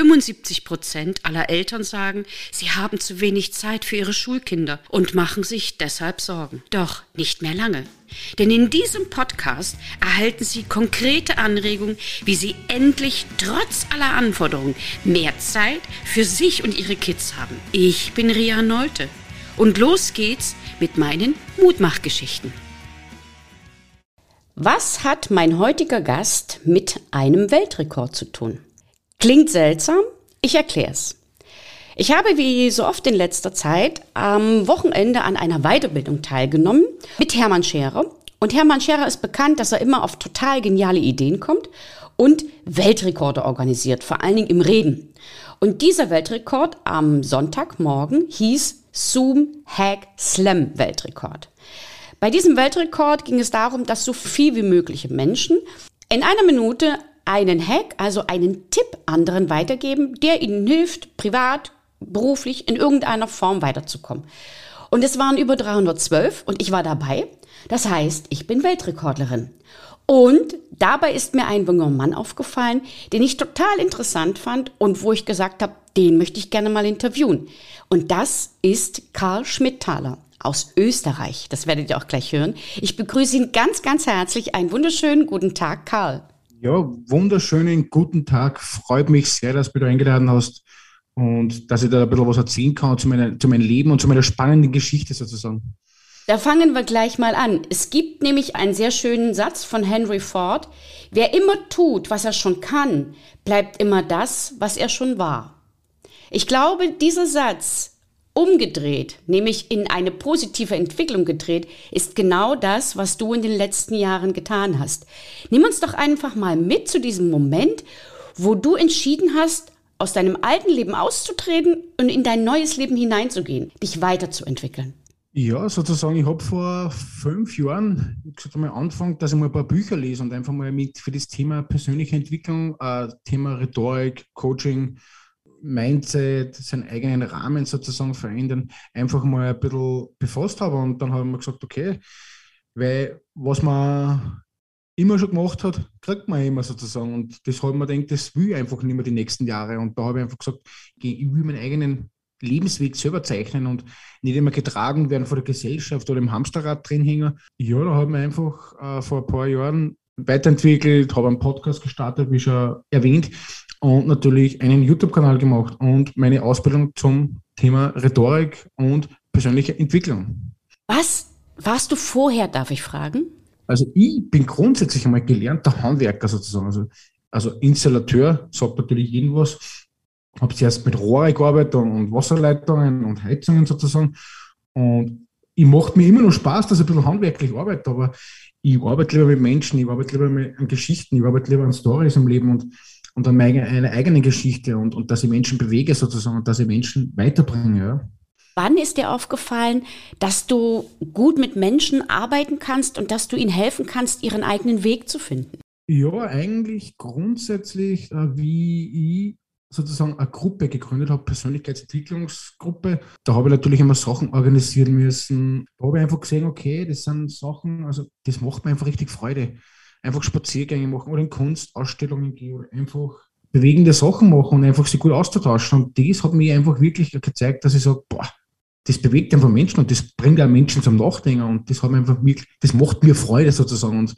75 Prozent aller Eltern sagen, sie haben zu wenig Zeit für ihre Schulkinder und machen sich deshalb Sorgen. Doch nicht mehr lange. Denn in diesem Podcast erhalten Sie konkrete Anregungen, wie Sie endlich trotz aller Anforderungen mehr Zeit für sich und Ihre Kids haben. Ich bin Ria Neute und los geht's mit meinen Mutmachgeschichten. Was hat mein heutiger Gast mit einem Weltrekord zu tun? Klingt seltsam? Ich erkläre es. Ich habe wie so oft in letzter Zeit am Wochenende an einer Weiterbildung teilgenommen mit Hermann Scherer. Und Hermann Scherer ist bekannt, dass er immer auf total geniale Ideen kommt und Weltrekorde organisiert, vor allen Dingen im Reden. Und dieser Weltrekord am Sonntagmorgen hieß Zoom Hack Slam Weltrekord. Bei diesem Weltrekord ging es darum, dass so viel wie mögliche Menschen in einer Minute einen Hack, also einen Tipp anderen weitergeben, der ihnen hilft, privat, beruflich, in irgendeiner Form weiterzukommen. Und es waren über 312 und ich war dabei. Das heißt, ich bin Weltrekordlerin. Und dabei ist mir ein junger Mann aufgefallen, den ich total interessant fand und wo ich gesagt habe, den möchte ich gerne mal interviewen. Und das ist Karl Schmidthaler aus Österreich. Das werdet ihr auch gleich hören. Ich begrüße ihn ganz, ganz herzlich. Einen wunderschönen guten Tag, Karl. Ja, wunderschönen guten Tag. Freut mich sehr, dass du mich eingeladen hast und dass ich da ein bisschen was erzählen kann zu, meiner, zu meinem Leben und zu meiner spannenden Geschichte sozusagen. Da fangen wir gleich mal an. Es gibt nämlich einen sehr schönen Satz von Henry Ford. Wer immer tut, was er schon kann, bleibt immer das, was er schon war. Ich glaube, dieser Satz umgedreht, nämlich in eine positive Entwicklung gedreht, ist genau das, was du in den letzten Jahren getan hast. Nimm uns doch einfach mal mit zu diesem Moment, wo du entschieden hast, aus deinem alten Leben auszutreten und in dein neues Leben hineinzugehen, dich weiterzuentwickeln. Ja, sozusagen, ich habe vor fünf Jahren gesagt, einmal angefangen, dass ich mal ein paar Bücher lese und einfach mal mit für das Thema persönliche Entwicklung, äh, Thema Rhetorik, Coaching, Mindset, seinen eigenen Rahmen sozusagen verändern, einfach mal ein bisschen befasst habe. Und dann haben wir gesagt, okay, weil was man immer schon gemacht hat, kriegt man immer sozusagen. Und das ich mir gedacht, das will ich einfach nicht mehr die nächsten Jahre. Und da habe ich einfach gesagt, ich will meinen eigenen Lebensweg selber zeichnen und nicht immer getragen werden von der Gesellschaft oder im Hamsterrad drin hängen. Ja, da habe ich einfach äh, vor ein paar Jahren weiterentwickelt, habe einen Podcast gestartet, wie schon erwähnt, und natürlich einen YouTube-Kanal gemacht und meine Ausbildung zum Thema Rhetorik und persönliche Entwicklung. Was warst du vorher, darf ich fragen? Also ich bin grundsätzlich einmal gelernter Handwerker sozusagen. Also, also Installateur sagt natürlich jeden was. Habe zuerst mit Rohre gearbeitet und Wasserleitungen und Heizungen sozusagen. Und ich macht mir immer noch Spaß, dass ich ein bisschen handwerklich arbeite, aber ich arbeite lieber mit Menschen, ich arbeite lieber mit, an Geschichten, ich arbeite lieber an Stories im Leben und und dann eine eigene Geschichte und, und dass ich Menschen bewege sozusagen und dass ich Menschen weiterbringe. Ja. Wann ist dir aufgefallen, dass du gut mit Menschen arbeiten kannst und dass du ihnen helfen kannst, ihren eigenen Weg zu finden? Ja, eigentlich grundsätzlich, äh, wie ich sozusagen eine Gruppe gegründet habe, Persönlichkeitsentwicklungsgruppe. Da habe ich natürlich immer Sachen organisieren müssen. Da habe ich einfach gesehen, okay, das sind Sachen, also das macht mir einfach richtig Freude einfach Spaziergänge machen oder in Kunstausstellungen gehen oder einfach bewegende Sachen machen und einfach sich gut auszutauschen. Und das hat mir einfach wirklich gezeigt, dass ich sage, boah, das bewegt einfach Menschen und das bringt auch Menschen zum Nachdenken und das hat mir einfach wirklich, das macht mir Freude sozusagen. Und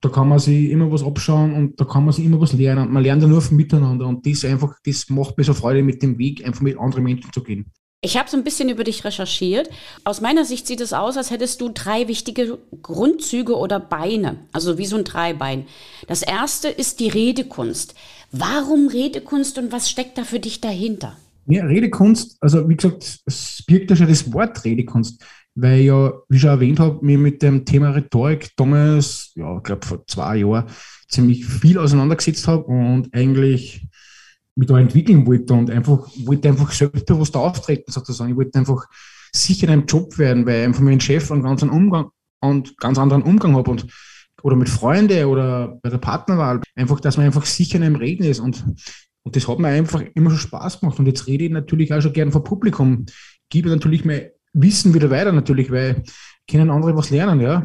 da kann man sich immer was abschauen und da kann man sich immer was lernen. Und man lernt ja nur vom Miteinander und das einfach, das macht mir so Freude, mit dem Weg einfach mit anderen Menschen zu gehen. Ich habe so ein bisschen über dich recherchiert. Aus meiner Sicht sieht es aus, als hättest du drei wichtige Grundzüge oder Beine, also wie so ein Dreibein. Das erste ist die Redekunst. Warum Redekunst und was steckt da für dich dahinter? Ja, Redekunst, also wie gesagt, es birgt ja schon das Wort Redekunst, weil ja, wie ich schon erwähnt habe, mir mit dem Thema Rhetorik damals, ja, ich glaube vor zwei Jahren, ziemlich viel auseinandergesetzt habe und eigentlich mich da entwickeln wollte und einfach wollte einfach selbstbewusst auftreten sozusagen. Ich wollte einfach sicher in einem Job werden, weil ich einfach mit dem Chef einen ganz anderen Umgang und ganz anderen Umgang habe und oder mit Freunden oder bei der Partnerwahl. Einfach, dass man einfach sicher in einem Reden ist und und das hat mir einfach immer schon Spaß gemacht. Und jetzt rede ich natürlich auch schon gerne vor Publikum. Gebe natürlich mein Wissen wieder weiter natürlich, weil können andere was lernen, ja.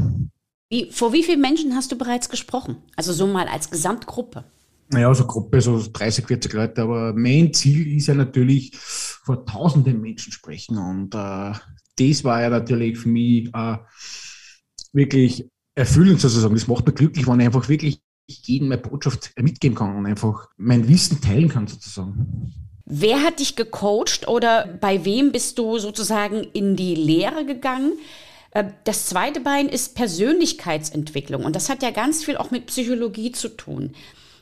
Wie, vor wie vielen Menschen hast du bereits gesprochen? Also so mal als Gesamtgruppe? Naja, so Gruppe, so 30, 40 Leute, aber mein Ziel ist ja natürlich, vor tausenden Menschen sprechen und äh, das war ja natürlich für mich äh, wirklich erfüllend sozusagen. Das macht mich glücklich, wenn ich einfach wirklich jedem meine Botschaft mitgeben kann und einfach mein Wissen teilen kann sozusagen. Wer hat dich gecoacht oder bei wem bist du sozusagen in die Lehre gegangen? Äh, das zweite Bein ist Persönlichkeitsentwicklung und das hat ja ganz viel auch mit Psychologie zu tun.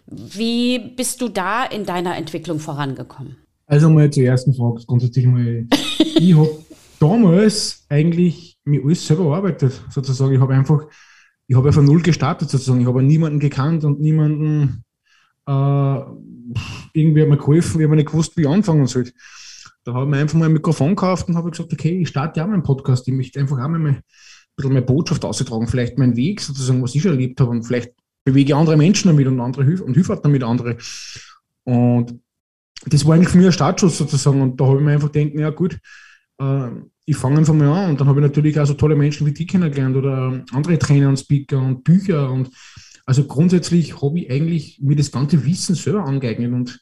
Wie bist du da in deiner Entwicklung vorangekommen? Also mal zur ersten Frage, grundsätzlich mal, ich habe damals eigentlich mir alles selber arbeitet, sozusagen. Ich habe einfach, ich habe ja von null gestartet, sozusagen. Ich habe niemanden gekannt und niemanden äh, irgendwie hat mir geholfen, ich habe nicht gewusst, wie ich anfangen soll. Da habe ich mir einfach mal ein Mikrofon gekauft und habe gesagt, okay, ich starte ja meinen Podcast. Ich möchte einfach auch mal ein bisschen meine Botschaft ausgetragen, vielleicht meinen Weg sozusagen, was ich erlebt habe und vielleicht bewege andere Menschen damit und andere und hilfe damit andere. Und das war eigentlich für mich ein Startschuss sozusagen. Und da habe ich mir einfach gedacht, ja gut, äh, ich fange einfach mal an. Und dann habe ich natürlich auch so tolle Menschen wie die kennengelernt oder andere Trainer und Speaker und Bücher. Und also grundsätzlich habe ich eigentlich mir das ganze Wissen selber angeeignet und,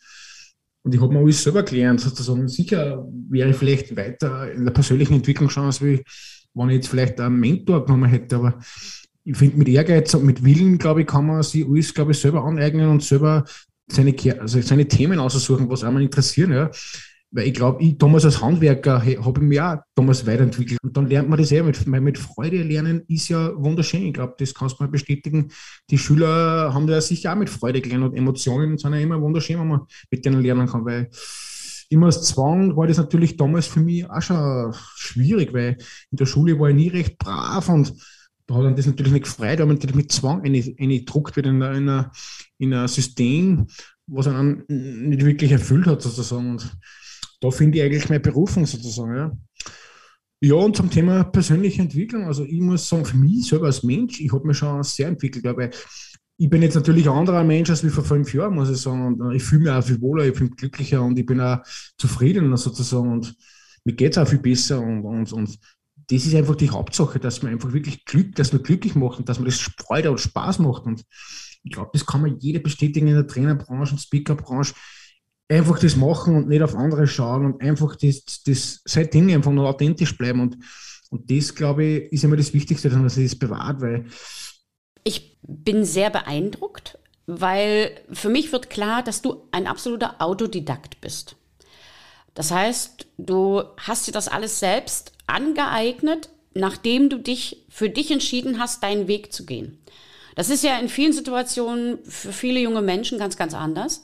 und ich habe mir alles selber gelernt sozusagen. Sicher wäre ich vielleicht weiter in der persönlichen Entwicklung schon, als wenn ich jetzt vielleicht einen Mentor genommen hätte. Aber ich finde, mit Ehrgeiz und mit Willen, glaube ich, kann man sich alles, glaube ich, selber aneignen und selber seine, also seine Themen aussuchen, was einmal interessieren. Ja. Weil ich glaube, ich damals als Handwerker habe ich mich auch damals weiterentwickelt. Und dann lernt man das eh mit, mit Freude lernen, ist ja wunderschön. Ich glaube, das kannst du mal bestätigen. Die Schüler haben da sicher auch mit Freude gelernt und Emotionen sind ja immer wunderschön, wenn man mit denen lernen kann. Weil immer als Zwang war das natürlich damals für mich auch schon schwierig, weil in der Schule war ich nie recht brav und da hat dann das natürlich nicht gefreut, weil man natürlich mit Zwang gedruckt wird in, in ein System, was einen nicht wirklich erfüllt hat, sozusagen. Und da finde ich eigentlich meine Berufung sozusagen. Ja. ja, und zum Thema persönliche Entwicklung, also ich muss sagen, für mich selber als Mensch, ich habe mich schon sehr entwickelt, weil ich bin jetzt natürlich ein anderer Mensch als wie vor fünf Jahren, muss ich sagen. Und ich fühle mich auch viel wohler, ich bin glücklicher und ich bin auch zufriedener sozusagen und mir geht es auch viel besser und, und, und das ist einfach die Hauptsache, dass man einfach wirklich Glück, dass man glücklich macht und dass man das Freude und Spaß macht. Und ich glaube, das kann man jeder bestätigen in der Trainerbranche und Speakerbranche. Einfach das machen und nicht auf andere schauen und einfach das, das sein Ding einfach nur authentisch bleiben. Und, und das, glaube ich, ist immer das Wichtigste, dass man das bewahrt, weil. Ich bin sehr beeindruckt, weil für mich wird klar, dass du ein absoluter Autodidakt bist. Das heißt, du hast dir das alles selbst angeeignet, nachdem du dich für dich entschieden hast, deinen Weg zu gehen. Das ist ja in vielen Situationen für viele junge Menschen ganz, ganz anders.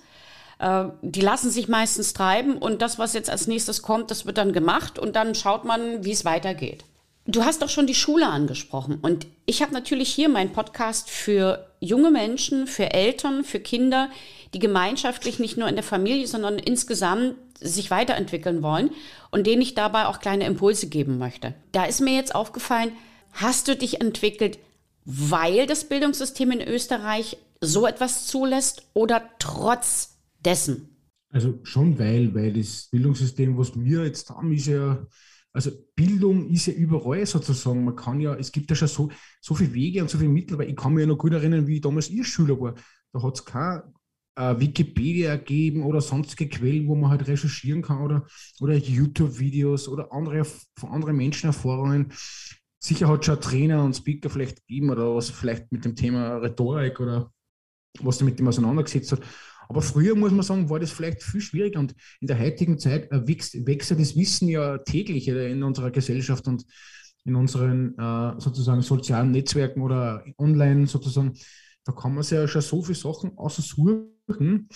Äh, die lassen sich meistens treiben und das, was jetzt als nächstes kommt, das wird dann gemacht und dann schaut man, wie es weitergeht. Du hast doch schon die Schule angesprochen und ich habe natürlich hier meinen Podcast für junge Menschen, für Eltern, für Kinder, die gemeinschaftlich nicht nur in der Familie, sondern insgesamt sich weiterentwickeln wollen und denen ich dabei auch kleine Impulse geben möchte. Da ist mir jetzt aufgefallen, hast du dich entwickelt, weil das Bildungssystem in Österreich so etwas zulässt oder trotz dessen? Also schon weil, weil das Bildungssystem, was wir jetzt haben, ist ja also Bildung ist ja überall sozusagen. Man kann ja, es gibt ja schon so, so viele Wege und so viele Mittel, weil ich kann mich ja noch gut erinnern, wie ich damals ihr Schüler war. Da hat es kein äh, Wikipedia geben oder sonstige Quellen, wo man halt recherchieren kann oder, oder YouTube-Videos oder andere von anderen Menschen Erfahrungen. Sicher hat schon Trainer und Speaker vielleicht gegeben oder was vielleicht mit dem Thema Rhetorik oder was mit dem auseinandergesetzt hat. Aber früher, muss man sagen, war das vielleicht viel schwieriger und in der heutigen Zeit wächst, wächst das Wissen ja täglich in unserer Gesellschaft und in unseren äh, sozusagen sozialen Netzwerken oder online sozusagen. Da kann man sich ja schon so viele Sachen aussuchen,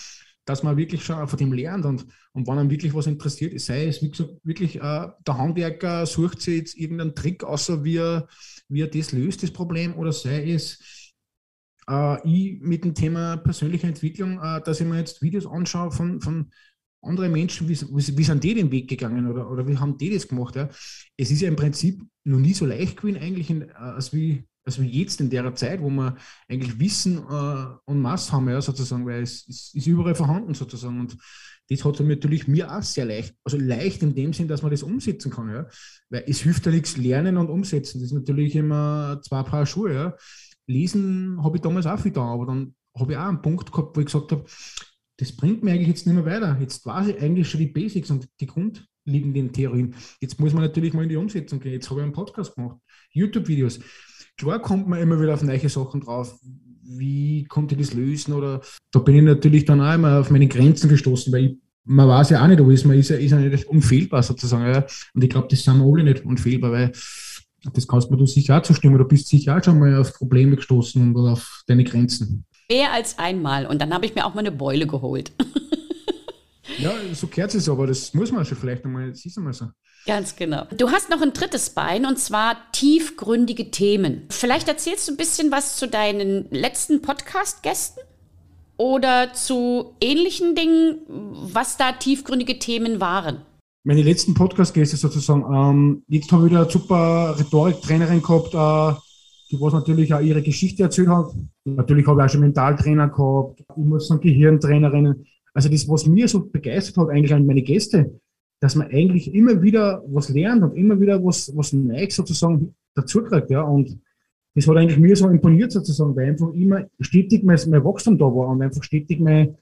dass man wirklich schon von dem lernt und, und wenn einem wirklich was interessiert, sei es, wie gesagt, wirklich äh, der Handwerker sucht sich jetzt irgendeinen Trick, außer wie er, wie er das löst, das Problem, oder sei es, äh, ich mit dem Thema persönliche Entwicklung, äh, dass ich mir jetzt Videos anschaue von, von anderen Menschen, wie, wie, sind die den Weg gegangen oder, oder wie haben die das gemacht? Ja? Es ist ja im Prinzip noch nie so leicht gewesen, eigentlich, äh, als, wie, als wie jetzt in der Zeit, wo wir eigentlich Wissen äh, und Mass haben, ja, sozusagen, weil es, es ist überall vorhanden sozusagen. Und das hat natürlich mir auch sehr leicht, also leicht in dem Sinn, dass man das umsetzen kann, ja. Weil es hilft ja nichts lernen und umsetzen. Das ist natürlich immer zwei Paar Schuhe, ja. Lesen habe ich damals auch viel da, aber dann habe ich auch einen Punkt gehabt, wo ich gesagt habe, das bringt mir eigentlich jetzt nicht mehr weiter. Jetzt weiß ich eigentlich schon die Basics und die grundlegenden Theorien. Jetzt muss man natürlich mal in die Umsetzung gehen. Jetzt habe ich einen Podcast gemacht, YouTube-Videos. Klar kommt man immer wieder auf neue Sachen drauf. Wie konnte ich das lösen? Oder da bin ich natürlich dann auch immer auf meine Grenzen gestoßen, weil ich, man weiß ja auch nicht alles. Man ist ja, ist ja nicht unfehlbar sozusagen. Ja. Und ich glaube, das sind wir alle nicht unfehlbar, weil das kannst du sicher auch zustimmen. Du bist sicher auch schon mal auf Probleme gestoßen und auf deine Grenzen. Mehr als einmal. Und dann habe ich mir auch mal eine Beule geholt. ja, so kehrt es aber das muss man schon vielleicht nochmal, das ist einmal so. Ganz genau. Du hast noch ein drittes Bein und zwar tiefgründige Themen. Vielleicht erzählst du ein bisschen was zu deinen letzten Podcast-Gästen oder zu ähnlichen Dingen, was da tiefgründige Themen waren meine letzten Podcast-Gäste sozusagen. Ähm, jetzt habe ich wieder eine super Rhetoriktrainerin gehabt, äh, die was natürlich auch ihre Geschichte erzählt hat. Natürlich habe ich auch schon Mentaltrainer gehabt, ich muss sagen Gehirntrainerinnen. Also das, was mir so begeistert hat eigentlich an meine Gäste, dass man eigentlich immer wieder was lernt und immer wieder was, was Neues sozusagen dazu kriegt, ja. Und das hat eigentlich mir so imponiert sozusagen, weil einfach immer stetig mein, mein Wachstum da war und einfach stetig mein,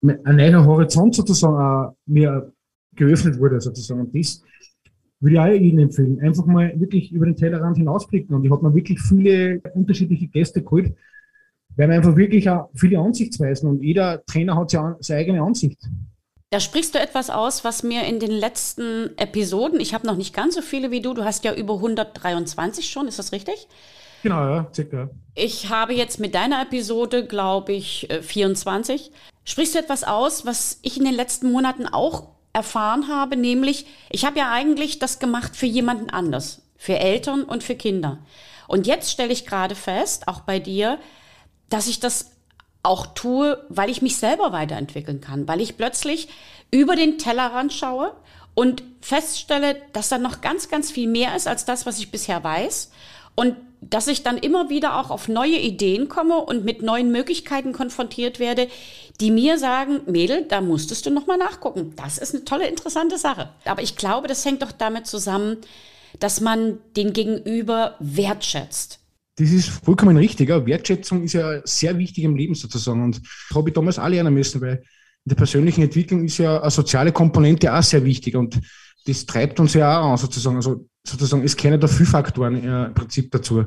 mein ein neuer Horizont sozusagen auch mir geöffnet wurde sozusagen. Und das würde ich auch Ihnen empfehlen. Einfach mal wirklich über den Tellerrand hinausblicken. Und ich habe mir wirklich viele unterschiedliche Gäste geholt, weil man einfach wirklich auch viele Ansichtsweisen und jeder Trainer hat seine eigene Ansicht. Da sprichst du etwas aus, was mir in den letzten Episoden, ich habe noch nicht ganz so viele wie du, du hast ja über 123 schon, ist das richtig? Genau, ja, circa. Ich habe jetzt mit deiner Episode, glaube ich, 24. Äh, sprichst du etwas aus, was ich in den letzten Monaten auch erfahren habe, nämlich ich habe ja eigentlich das gemacht für jemanden anders, für Eltern und für Kinder. Und jetzt stelle ich gerade fest, auch bei dir, dass ich das auch tue, weil ich mich selber weiterentwickeln kann, weil ich plötzlich über den Tellerrand schaue und feststelle, dass da noch ganz, ganz viel mehr ist als das, was ich bisher weiß. Und dass ich dann immer wieder auch auf neue Ideen komme und mit neuen Möglichkeiten konfrontiert werde, die mir sagen, Mädel, da musstest du noch mal nachgucken. Das ist eine tolle, interessante Sache. Aber ich glaube, das hängt doch damit zusammen, dass man den Gegenüber wertschätzt. Das ist vollkommen richtig. Ja. Wertschätzung ist ja sehr wichtig im Leben sozusagen. Und das habe ich damals auch lernen müssen, weil in der persönlichen Entwicklung ist ja eine soziale Komponente auch sehr wichtig. Und das treibt uns ja auch an sozusagen. Also sozusagen, es kennen da viele Faktoren äh, im Prinzip dazu.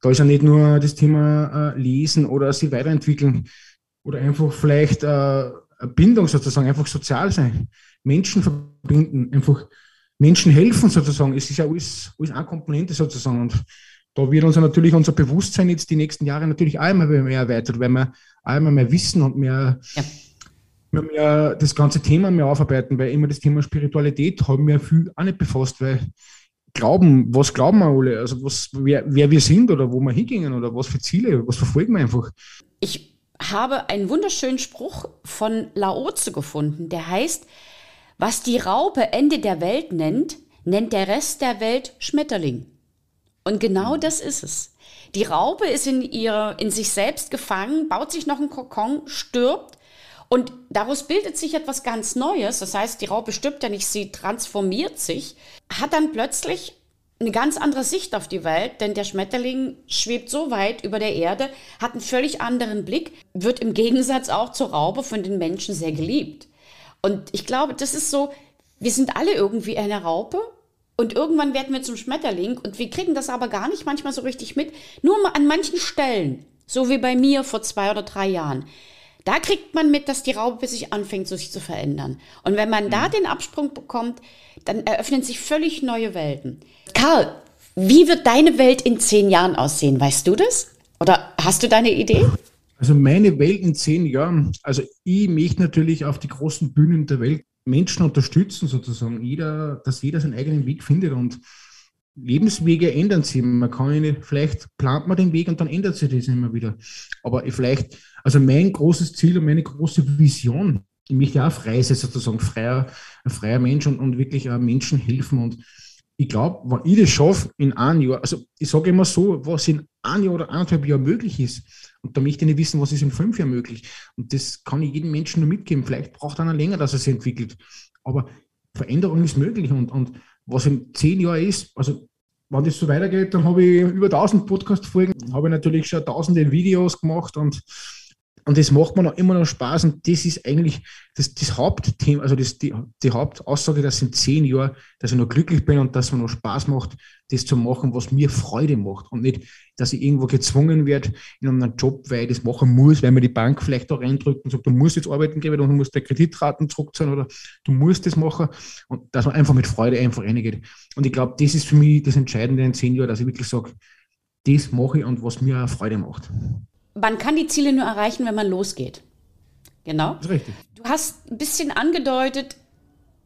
Da ist ja nicht nur das Thema äh, Lesen oder sich weiterentwickeln oder einfach vielleicht äh, Bindung sozusagen, einfach sozial sein, Menschen verbinden, einfach Menschen helfen sozusagen. Es ist ja alles, alles eine Komponente sozusagen. Und da wird uns natürlich unser Bewusstsein jetzt die nächsten Jahre natürlich immer mehr erweitert, weil wir immer mehr wissen und mehr, ja. mehr, mehr das ganze Thema mehr aufarbeiten, weil immer das Thema Spiritualität haben wir viel auch nicht befasst, weil glauben, was glauben wir alle, also was, wer, wer wir sind oder wo wir hingehen oder was für Ziele, was verfolgen wir einfach. Ich habe einen wunderschönen Spruch von Laoze gefunden, der heißt, was die Raupe Ende der Welt nennt, nennt der Rest der Welt Schmetterling. Und genau das ist es. Die Raupe ist in, ihr, in sich selbst gefangen, baut sich noch einen Kokon, stirbt und daraus bildet sich etwas ganz Neues. Das heißt, die Raupe stirbt ja nicht, sie transformiert sich, hat dann plötzlich eine ganz andere Sicht auf die Welt, denn der Schmetterling schwebt so weit über der Erde, hat einen völlig anderen Blick, wird im Gegensatz auch zur Raupe von den Menschen sehr geliebt. Und ich glaube, das ist so, wir sind alle irgendwie eine Raupe und irgendwann werden wir zum Schmetterling und wir kriegen das aber gar nicht manchmal so richtig mit, nur an manchen Stellen, so wie bei mir vor zwei oder drei Jahren. Da kriegt man mit, dass die Raupe sich anfängt, sich zu verändern. Und wenn man mhm. da den Absprung bekommt, dann eröffnen sich völlig neue Welten. Karl, wie wird deine Welt in zehn Jahren aussehen? Weißt du das? Oder hast du deine Idee? Also meine Welt in zehn Jahren, also ich möchte natürlich auf die großen Bühnen der Welt Menschen unterstützen, sozusagen, jeder, dass jeder seinen eigenen Weg findet und Lebenswege ändern sich. Man kann nicht, vielleicht plant man den Weg und dann ändert sich das immer wieder. Aber vielleicht, also mein großes Ziel und meine große Vision, ich möchte auch frei sein, sozusagen, freier, ein freier Mensch und, und wirklich Menschen helfen und ich glaube, wenn ich das schaffe in einem Jahr, also ich sage immer so, was in einem Jahr oder anderthalb Jahren möglich ist, und da möchte ich nicht wissen, was ist in fünf Jahren möglich. Und das kann ich jedem Menschen nur mitgeben. Vielleicht braucht einer länger, dass er sich entwickelt. Aber Veränderung ist möglich. Und, und was in zehn Jahren ist, also wenn das so weitergeht, dann habe ich über 1000 Podcast-Folgen, habe ich natürlich schon tausende Videos gemacht und Und das macht mir noch immer noch Spaß und das ist eigentlich das, das Hauptthema, also das, die, die Hauptaussage, das sind zehn Jahre, dass ich noch glücklich bin und dass es mir noch Spaß macht, das zu machen, was mir Freude macht. Und nicht, dass ich irgendwo gezwungen werde in einem Job, weil ich das machen muss, weil mir die Bank vielleicht da reindrückt und sagt, du musst jetzt arbeiten gehen, du musst deine Kreditraten zurückzahlen oder du musst das machen. Und dass man einfach mit Freude einfach reingeht. Und ich glaube, das ist für mich das Entscheidende in zehn Jahren, dass ich wirklich sage, das mache ich und was mir Freude macht man kann die Ziele nur erreichen, wenn man losgeht. Genau. Richtig. Du hast ein bisschen angedeutet,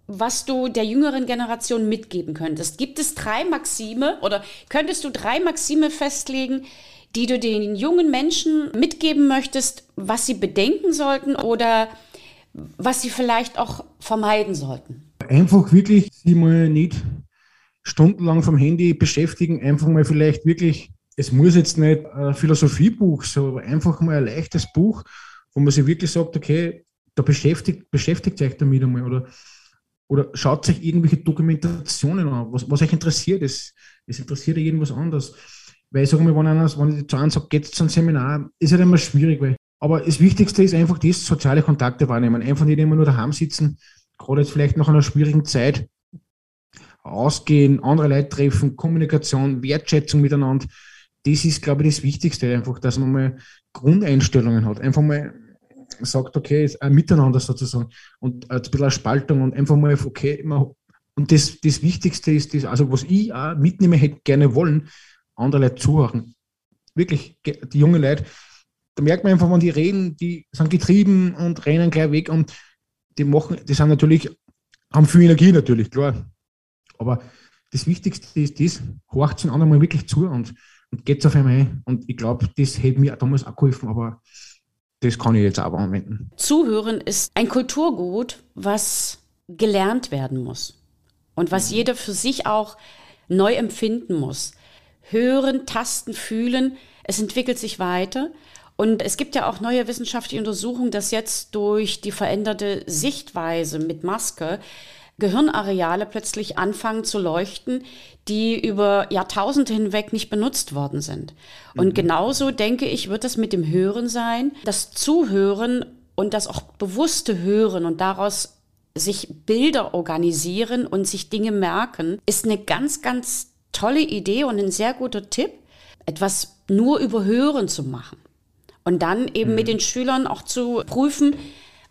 was du der jüngeren Generation mitgeben könntest. Gibt es drei Maxime oder könntest du drei Maxime festlegen, die du den jungen Menschen mitgeben möchtest, was sie bedenken sollten oder was sie vielleicht auch vermeiden sollten? Einfach wirklich sie mal nicht stundenlang vom Handy beschäftigen, einfach mal vielleicht wirklich es muss jetzt nicht ein Philosophiebuch sein, aber einfach mal ein leichtes Buch, wo man sich wirklich sagt, okay, da beschäftigt, beschäftigt euch damit einmal oder, oder schaut euch irgendwelche Dokumentationen an, was, was euch interessiert. Es, es interessiert ja irgendwas anderes. Weil ich sage mal, wenn, einer, wenn ich zu einem sage, geht zu einem Seminar, ist halt immer schwierig, weil, aber das Wichtigste ist einfach das, soziale Kontakte wahrnehmen. Einfach nicht immer nur daheim sitzen, gerade jetzt vielleicht nach einer schwierigen Zeit, ausgehen, andere Leute treffen, Kommunikation, Wertschätzung miteinander das ist, glaube ich, das Wichtigste, einfach, dass man mal Grundeinstellungen hat. Einfach mal sagt, okay, ist ein Miteinander sozusagen und ein bisschen eine Spaltung und einfach mal, okay, man, und das, das Wichtigste ist, das, also was ich auch mitnehmen hätte gerne wollen, andere Leute zuhören. Wirklich, die jungen Leute, da merkt man einfach, wenn die reden, die sind getrieben und rennen gleich weg und die machen, die sind natürlich, haben viel Energie natürlich, klar. Aber das Wichtigste ist das, horcht den anderen mal wirklich zu und und geht es auf einmal ein. Und ich glaube, das hätte mir damals auch geholfen, aber das kann ich jetzt auch anwenden. Zuhören ist ein Kulturgut, was gelernt werden muss und was mhm. jeder für sich auch neu empfinden muss. Hören, tasten, fühlen, es entwickelt sich weiter. Und es gibt ja auch neue wissenschaftliche Untersuchungen, dass jetzt durch die veränderte Sichtweise mit Maske Gehirnareale plötzlich anfangen zu leuchten, die über Jahrtausende hinweg nicht benutzt worden sind. Und mhm. genauso denke ich, wird es mit dem Hören sein, das Zuhören und das auch bewusste Hören und daraus sich Bilder organisieren und sich Dinge merken, ist eine ganz, ganz tolle Idee und ein sehr guter Tipp, etwas nur über Hören zu machen. Und dann eben mhm. mit den Schülern auch zu prüfen,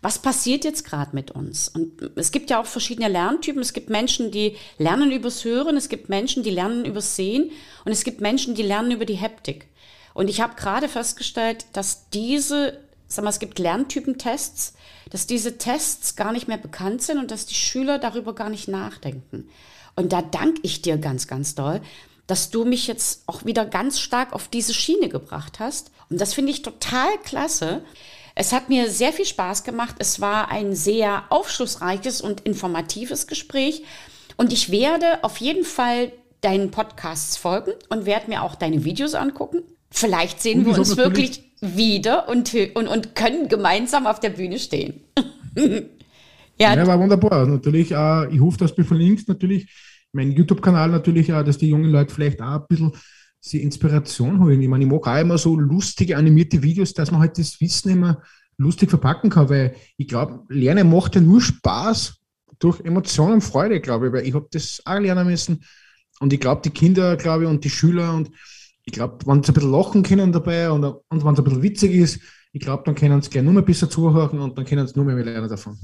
was passiert jetzt gerade mit uns? Und es gibt ja auch verschiedene Lerntypen. Es gibt Menschen, die lernen übers Hören, es gibt Menschen, die lernen übers Sehen und es gibt Menschen, die lernen über die Heptik. Und ich habe gerade festgestellt, dass diese, sag mal, es gibt Lerntypentests, dass diese Tests gar nicht mehr bekannt sind und dass die Schüler darüber gar nicht nachdenken. Und da danke ich dir ganz, ganz doll, dass du mich jetzt auch wieder ganz stark auf diese Schiene gebracht hast. Und das finde ich total klasse. Es hat mir sehr viel Spaß gemacht. Es war ein sehr aufschlussreiches und informatives Gespräch. Und ich werde auf jeden Fall deinen Podcasts folgen und werde mir auch deine Videos angucken. Vielleicht sehen wir uns wirklich wieder und, und, und können gemeinsam auf der Bühne stehen. ja. ja, war wunderbar. Natürlich, äh, ich hoffe, dass du verlinkst natürlich meinen YouTube-Kanal natürlich, äh, dass die jungen Leute vielleicht auch ein bisschen sie Inspiration holen. Ich meine, ich mag auch immer so lustige animierte Videos, dass man halt das Wissen immer lustig verpacken kann, weil ich glaube, Lernen macht ja nur Spaß durch Emotionen und Freude, glaube ich, weil ich habe das auch lernen müssen. Und ich glaube, die Kinder, glaube ich, und die Schüler und ich glaube, wenn sie ein bisschen lachen können dabei und, und wenn es ein bisschen witzig ist, ich glaube, dann können sie gleich nur mehr besser zuhören und dann können sie nur mehr lernen davon.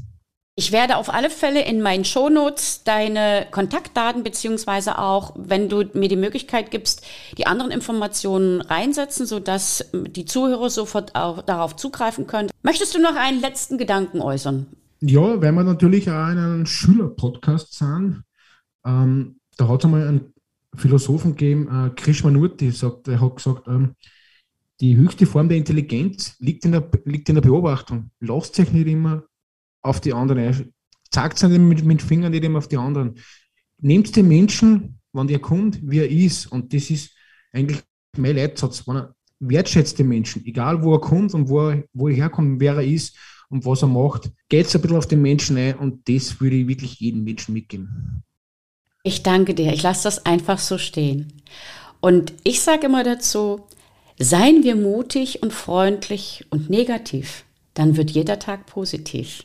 Ich werde auf alle Fälle in meinen Shownotes deine Kontaktdaten beziehungsweise auch, wenn du mir die Möglichkeit gibst, die anderen Informationen reinsetzen, sodass die Zuhörer sofort auch darauf zugreifen können. Möchtest du noch einen letzten Gedanken äußern? Ja, weil wir natürlich auch in einem Schülerpodcast sind. Ähm, da hat es einmal einen Philosophen gegeben, äh, Krishnamurti, sagt, er hat gesagt, ähm, die höchste Form der Intelligenz liegt in der, liegt in der Beobachtung. Lasst euch nicht immer auf die anderen. Zeigt es nicht mit, mit Fingern nicht immer auf die anderen. Nehmt den Menschen, wenn der kommt, wie er ist. Und das ist eigentlich mein Leitsatz. Wenn er wertschätzt den Menschen, egal wo er kommt und wo er, wo er herkommt, wer er ist und was er macht, geht es ein bisschen auf den Menschen ein und das würde ich wirklich jedem Menschen mitgeben. Ich danke dir. Ich lasse das einfach so stehen. Und ich sage immer dazu, Seien wir mutig und freundlich und negativ, dann wird jeder Tag positiv.